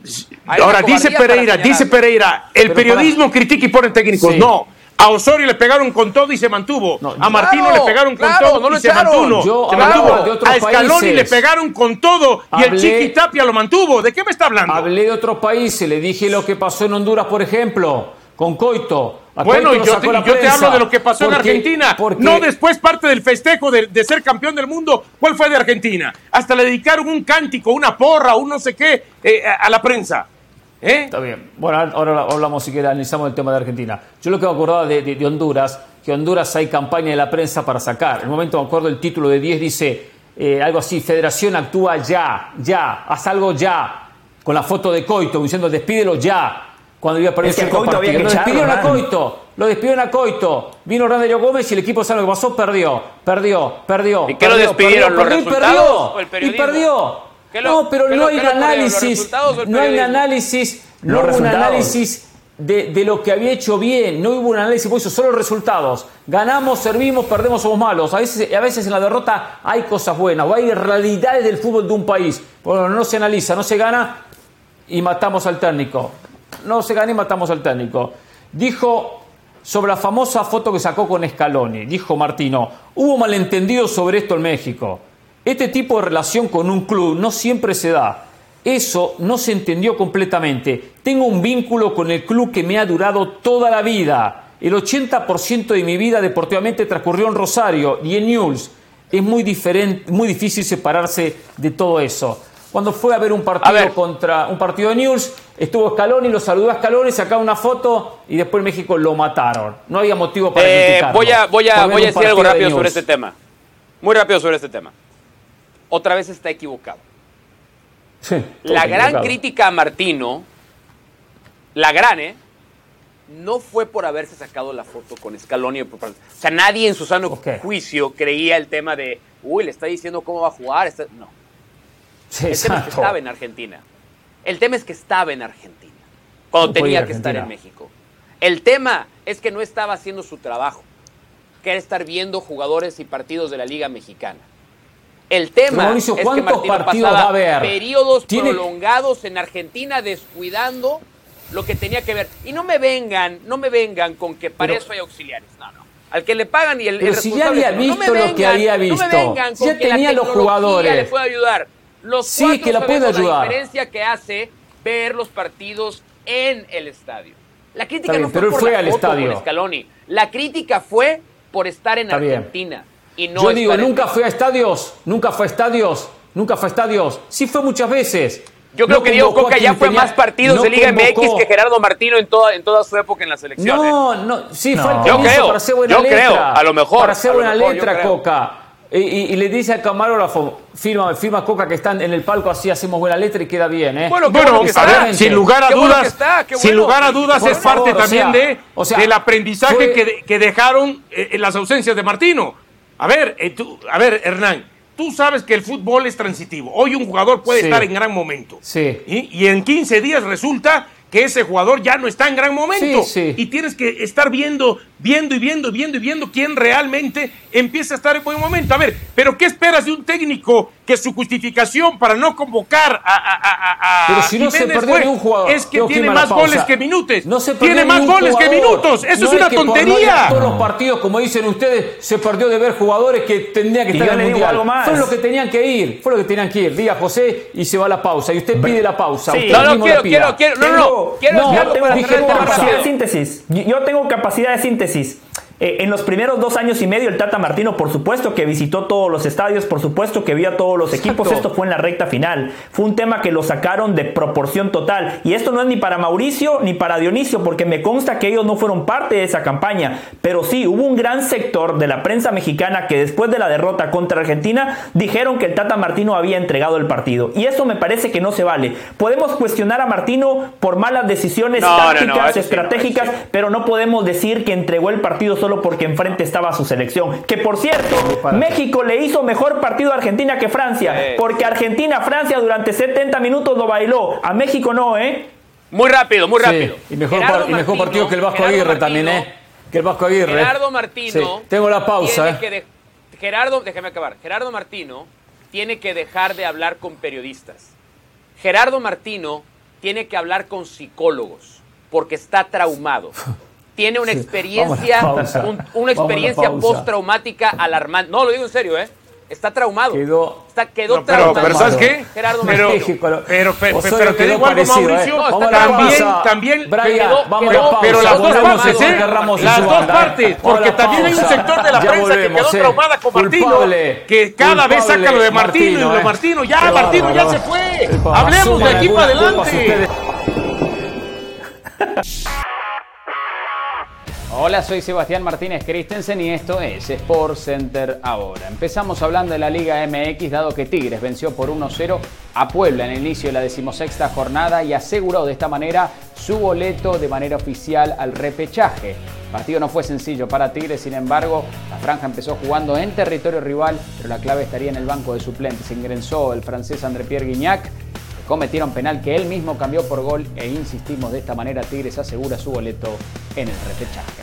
Hay Ahora dice para Pereira, dice. Pereira, el Pero periodismo critica y pone técnicos. Sí. No. A Osorio le pegaron con todo y se mantuvo. No, a Martino claro, le pegaron con claro, todo no lo y se echaron. mantuvo. Yo se hablaba mantuvo. de otros a Scaloni países. le pegaron con todo y el Chiqui Tapia lo mantuvo. ¿De qué me está hablando? Hablé de otros países, le dije lo que pasó en Honduras, por ejemplo, con Coito. A Bueno, yo, te, yo te hablo de lo que pasó en Argentina. porque- No después parte del festejo de, de ser campeón del mundo. ¿Cuál fue de Argentina? Hasta le dedicaron un cántico, una porra, un no sé qué eh, a, a la prensa. ¿Eh? Está bien. Bueno, ahora hablamos, si quieres, analizamos el tema de Argentina. Yo lo que me acordaba de, de- de Honduras, que Honduras hay campaña de la prensa para sacar. En el momento me acuerdo el título de 10 dice eh, algo así, Federación actúa ya, ya, haz algo ya. Con la foto de Coito, diciendo despídelo ya. Cuando iba a perder Es que cierto Coito había partido. que Lo despidieron a. Coito, lo despidieron a Coito. Vino Randerio Gómez y el equipo, ¿sabe lo que pasó? Perdió, perdió, perdió. ¿Y qué lo despidieron, perdió, los perdió y resultados perdió, o el Y perdió. ¿Qué lo- no, pero qué no lo- hay análisis. No hay un análisis. No hubo un análisis de, de lo que había hecho bien. No hubo un análisis, por eso solo resultados. Ganamos, servimos, perdemos, somos malos. A veces, a veces en la derrota hay cosas buenas o hay realidades del fútbol de un país. Bueno, no se analiza, no se gana y matamos al técnico. No se gana y matamos al técnico. Dijo sobre la famosa foto que sacó con Scaloni, dijo Martino, hubo malentendidos sobre esto en México. Este tipo de relación con un club no siempre se da. Eso no se entendió completamente. Tengo un vínculo con el club que me ha durado toda la vida. El 80% de mi vida deportivamente transcurrió en Rosario y en Newell's. Es muy, diferente, muy difícil separarse de todo eso. Cuando fue a ver un partido ver. contra un partido de News, estuvo Scaloni, lo saludó a Scaloni, sacaba una foto y después en México lo mataron. No había motivo para Eh, criticarlo. voy a, voy a, voy a decir algo de rápido sobre este tema. Muy rápido sobre este tema. Otra vez está equivocado. Sí, La gran equivocado. crítica a Martino, la gran, ¿eh? No fue por haberse sacado la foto con Scaloni. O sea, nadie en su sano juicio creía el tema de, uy, le está diciendo cómo va a jugar. está-". No. Sí, El tema es que estaba en Argentina. El tema es que estaba en Argentina. Cuando No tenía que estar en. México. El tema es que no estaba haciendo su trabajo. Que era estar viendo jugadores y partidos de la Liga Mexicana. El tema Mauricio, es que ¿cuántos Martino partidos pasaba va a haber? periodos Tiene- prolongados en Argentina descuidando lo que tenía que ver. Y no me vengan, no me vengan con que para Pero- eso hay auxiliares. No, no. Al que le pagan y el, Pero el si ya había uno. No me visto lo que vengan, había No me visto. vengan con ya que la tenía los tecnología jugadores. le puede ayudar. Los Sí, que la puede ayudar. La diferencia que hace ver los partidos en el estadio. La crítica bien, no fue pero él por fue la al foto estadio. con Scaloni. La crítica fue por estar en Está bien. Y no Yo digo, nunca fue a estadios, nunca fue a estadios, nunca fue a estadios. Sí fue muchas veces. Yo creo No que Diego Coca ya fue tenía- más partidos no de Liga convocó- MX que Gerardo Martino en toda, en toda su época en la selección. ¿eh? No, no, sí, No. fue el Yo comienzo creo, para hacer buena yo letra. creo, a lo mejor, Para lo buena mejor, letra. Coca. Y, le dice al camarógrafo, firma, firma Coca que están en el palco, así hacemos buena letra y queda bien, ¿eh? Bueno, bueno sin lugar a dudas, sin lugar a dudas es parte también de, del aprendizaje que, dejaron eh, en las ausencias de Martino. A ver, eh, a ver, Hernán, tú sabes que el fútbol es transitivo. Hoy un jugador puede estar en gran momento. Sí. Y en 15 días resulta que ese jugador ya no está en gran momento. Y tienes que estar viendo, viendo y viendo, viendo y viendo quién realmente empieza a estar en buen momento. A ver, pero ¿qué esperas de un técnico que su justificación para no convocar a, a, a, Pero si no se perdió un jugador. Es que tiene más goles que minutos. No se tiene más goles que minutos. Eso es una tontería. todos los partidos, como dicen ustedes, se perdió de ver jugadores que tendrían que estar en el mundial. Algo más. Fue lo que tenían que ir. Fue lo que tenían que ir. Diga José y se va a la pausa. Y usted pide la pausa. no, no, quiero, quiero, quiero, no, no, quiero, yo tengo capacidad de síntesis. Yo tengo capacidad de síntesis. Eh, en los primeros dos años y medio, el Tata Martino, por supuesto que visitó todos los estadios, por supuesto que vio a todos los equipos. Esto fue en la recta final. Fue un tema que lo sacaron de proporción total. Y esto no es ni para Mauricio ni para Dionisio, porque me consta que ellos no fueron parte de esa campaña. Pero sí, hubo un gran sector de la prensa mexicana que después de la derrota contra Argentina dijeron que el Tata Martino había entregado el partido. Y eso me parece que no se vale. Podemos cuestionar a Martino por malas decisiones tácticas, estratégicas, pero no podemos decir que entregó el partido solo porque enfrente estaba su selección. Que por cierto, México le hizo mejor partido a Argentina que Francia, porque Argentina-Francia durante 70 minutos lo bailó. A México no, ¿eh? Muy rápido, muy rápido. Y mejor, mejor partido que el Vasco Aguirre también, ¿eh? Que el Vasco Aguirre. Gerardo Martino. Tengo la pausa, ¿eh? Gerardo, déjame acabar. Gerardo Martino tiene que dejar de hablar con periodistas. Gerardo Martino tiene que hablar con psicólogos porque está traumado. tiene una experiencia, una experiencia postraumática alarmante. No, lo digo en serio, ¿eh? Está traumado. Quedó, está, quedó pero, pero, ¿sabes qué? Gerardo pero, pero, pero, pero, te digo algo, Mauricio. ¿eh? también, también, Brian, vamos pero, pero las dos partes, ¿eh? Las dos partes, porque también hay un sector de la prensa que quedó ¿eh? traumada con Martino, que cada vez saca lo de Martino y lo de ¿eh? Martino. Ya, Martino ya se fue. Hablemos de aquí para adelante. Hola, soy Sebastián Martínez Christensen y esto es Sport Center ahora. Empezamos hablando de la Liga MX, dado que Tigres venció por 1-0 a Puebla en el inicio de la decimosexta jornada y aseguró de esta manera su boleto de manera oficial al repechaje. El partido no fue sencillo para Tigres, sin embargo, la franja empezó jugando en territorio rival, pero la clave estaría en el banco de suplentes. Ingresó el francés André-Pierre Guignac cometieron penal que él mismo cambió por gol e insistimos de esta manera Tigres asegura su boleto en el repechaje.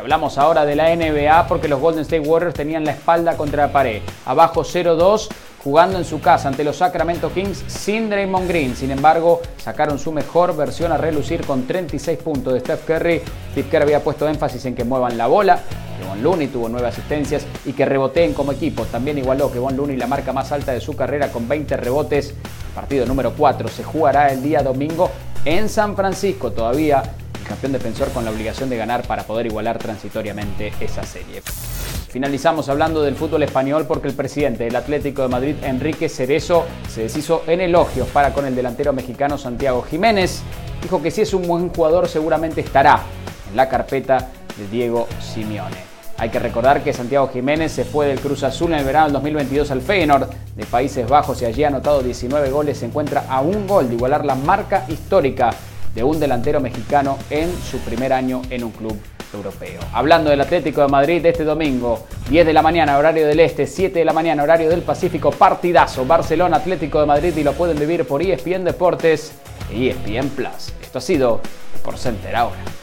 Hablamos ahora de la NBA porque los Golden State Warriors tenían la espalda contra la pared. Abajo 0-2 jugando en su casa ante los Sacramento Kings sin Draymond Green. Sin embargo, sacaron su mejor versión a relucir con 36 puntos de Steph Curry. Steve Curry había puesto énfasis en que muevan la bola. Que Von Looney tuvo nueve asistencias y que reboteen como equipo. También igualó que Von Looney la marca más alta de su carrera con 20 rebotes. Partido número 4 se jugará el día domingo en San Francisco. Todavía campeón defensor con la obligación de ganar para poder igualar transitoriamente esa serie. Finalizamos hablando del fútbol español porque el presidente del Atlético de Madrid, Enrique Cerezo, se deshizo en elogios para con el delantero mexicano Santiago Jiménez. Dijo que si es un buen jugador seguramente estará en la carpeta de Diego Simeone. Hay que recordar que Santiago Jiménez se fue del Cruz Azul en el verano del 2022 al Feyenoord de Países Bajos y allí ha anotado 19 goles. Se encuentra a un gol de igualar la marca histórica de un delantero mexicano en su primer año en un club europeo. Hablando del Atlético de Madrid este domingo, 10 de la mañana horario del Este, 7 de la mañana horario del Pacífico, partidazo Barcelona Atlético de Madrid y lo pueden vivir por ESPN Deportes e ESPN Plus. Esto ha sido por Center ahora.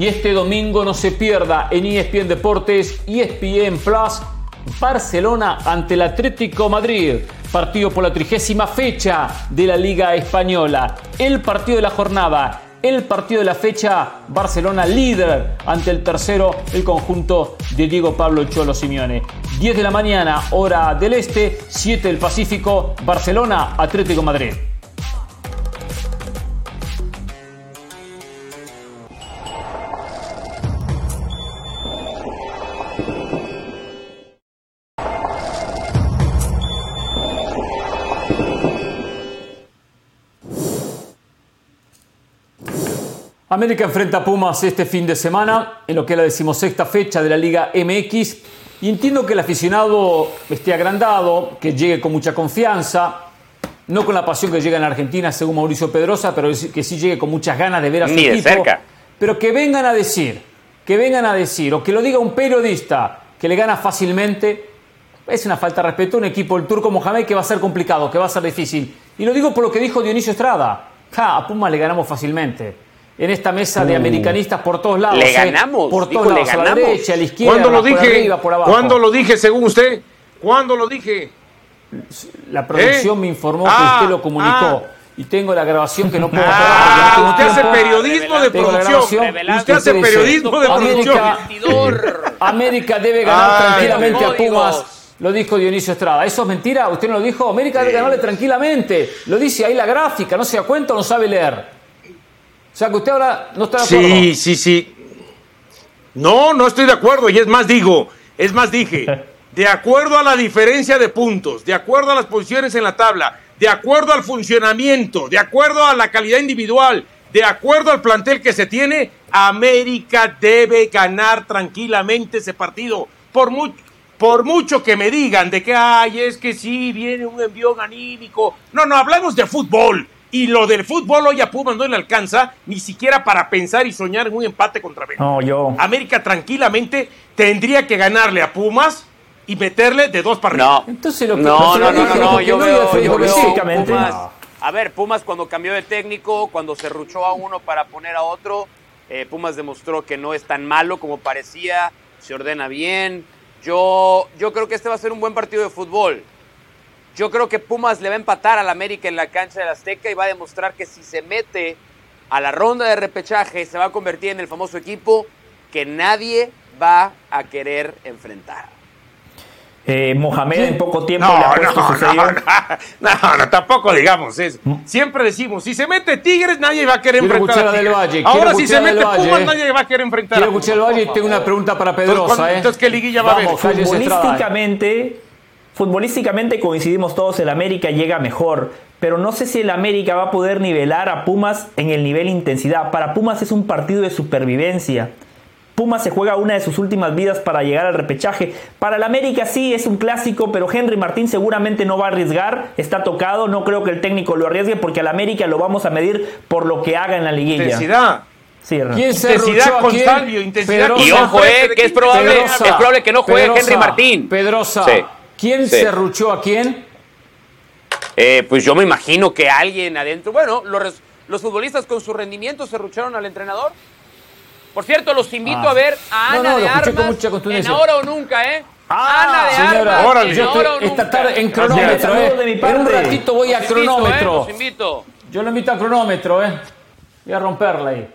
Y este domingo no se pierda en ESPN Deportes, ESPN Plus, Barcelona ante el Atlético Madrid. Partido por la trigésima fecha de la Liga Española. El partido de la jornada. El partido de la fecha, Barcelona líder ante el tercero, el conjunto de Diego Pablo Cholo Simeone. 10 de la mañana, hora del este, 7 del Pacífico, Barcelona, Atlético Madrid. América enfrenta a Pumas este fin de semana en lo que es la decimosexta fecha de la Liga MX. Y entiendo que el aficionado esté agrandado, que llegue con mucha confianza, no con la pasión que llega en Argentina según Mauricio Pedrosa, pero que sí llegue con muchas ganas de ver a su Ni de equipo. cerca. Pero que vengan a decir, que vengan a decir, o que lo diga un periodista que le gana fácilmente, es una falta de respeto a un equipo, el turco Mohamed, que va a ser complicado, que va a ser difícil. Y lo digo por lo que dijo Dionisio Estrada. Ja, a Puma le ganamos fácilmente. En esta mesa de americanistas por todos lados. Le ¿eh? ganamos, Por todos le lados, a la ganamos. derecha, a la izquierda, ¿Cuándo lo por dije? arriba, por abajo. ¿Cuándo lo dije según usted? ¿Cuándo lo dije? La producción ¿Eh? me informó Ah, que usted lo comunicó. ah. Y tengo la grabación que no puedo Ah, no usted hace periodismo de producción. Usted hace periodismo de América- producción. América debe ganar Ay, tranquilamente a. Pumas. Lo dijo Dionisio Estrada. ¿Eso es mentira? ¿Usted no lo dijo? América debe ganarle tranquilamente. Lo dice ahí la gráfica. ¿No se da cuenta o no sabe leer? O sea que usted ahora no está de acuerdo. Sí, sí, sí. No, no estoy de acuerdo. Y es más, digo, es más, dije, de acuerdo a la diferencia de puntos, de acuerdo a las posiciones en la tabla, de acuerdo al funcionamiento, de acuerdo a la calidad individual, de acuerdo al plantel que se tiene, América debe ganar tranquilamente ese partido. Por, mu- por mucho que me digan de que, ay, es que sí, viene un envión anímico. No, no, hablamos de fútbol. Y lo del fútbol hoy a Pumas no le alcanza ni siquiera para pensar y soñar en un empate contra América. No, yo. América tranquilamente tendría que ganarle a Pumas y meterle de dos para arriba. No. Entonces lo que- no, no, no, no, no, yo no, veo, yo veo Pumas. no. A ver, Pumas cuando cambió de técnico, cuando se ruchó a uno para poner a otro, eh, Pumas demostró que no es tan malo como parecía, se ordena bien. Yo, yo creo que este va a ser un buen partido de fútbol. Yo creo que Pumas le va a empatar al América en la cancha del Azteca y va a demostrar que si se mete a la ronda de repechaje se va a convertir en el famoso equipo que nadie va a querer enfrentar. Eh, Mohamed en poco tiempo No, le ha no, puesto no, no, no, no, tampoco digamos eso. Siempre decimos, si se mete Tigres, nadie va a querer Quiero enfrentar a Tigres. Valle, quiero Ahora si se mete Valle, Pumas, nadie va a querer enfrentar Quiero a Pumas. Valle tengo una pregunta para Pedrosa. ¿cuándo- ¿eh? entonces, ¿qué liguilla va a haber? ¿eh? Futbolísticamente, futbolísticamente coincidimos todos, el América llega mejor, pero no sé si el América va a poder nivelar a Pumas en el nivel intensidad. Para Pumas es un partido de supervivencia. Pumas se juega una de sus últimas vidas para llegar al repechaje. Para el América sí es un clásico, pero Henry Martín seguramente no va a arriesgar, está tocado, no creo que el técnico lo arriesgue porque al América lo vamos a medir por lo que haga en la liguilla. Intensidad. Sí. ¿Quién se Intensidad con? Salvio, intensidad Pedrosa. Y ojo, eh, que es probable, Pedrosa. es probable que no juegue Pedrosa. Henry Martín. Pedrosa. Sí. ¿Quién Sí. se ruchó a quién? Eh, pues yo me imagino que alguien adentro. Bueno, los, los futbolistas con su rendimiento se rucharon al entrenador. Por cierto, los invito Ah. a ver a No, Ana no, de escuché con Armas mucha en. Ahora o Nunca, ¿eh? Ah, Ana de Señora, Armas órale. en Ahora o estoy esta Nunca. tarde en cronómetro, de mi ¿eh? En un ratito voy a Los invito, ¿eh? cronómetro. Los invito. Yo lo invito a cronómetro, ¿eh? Voy a romperla ahí.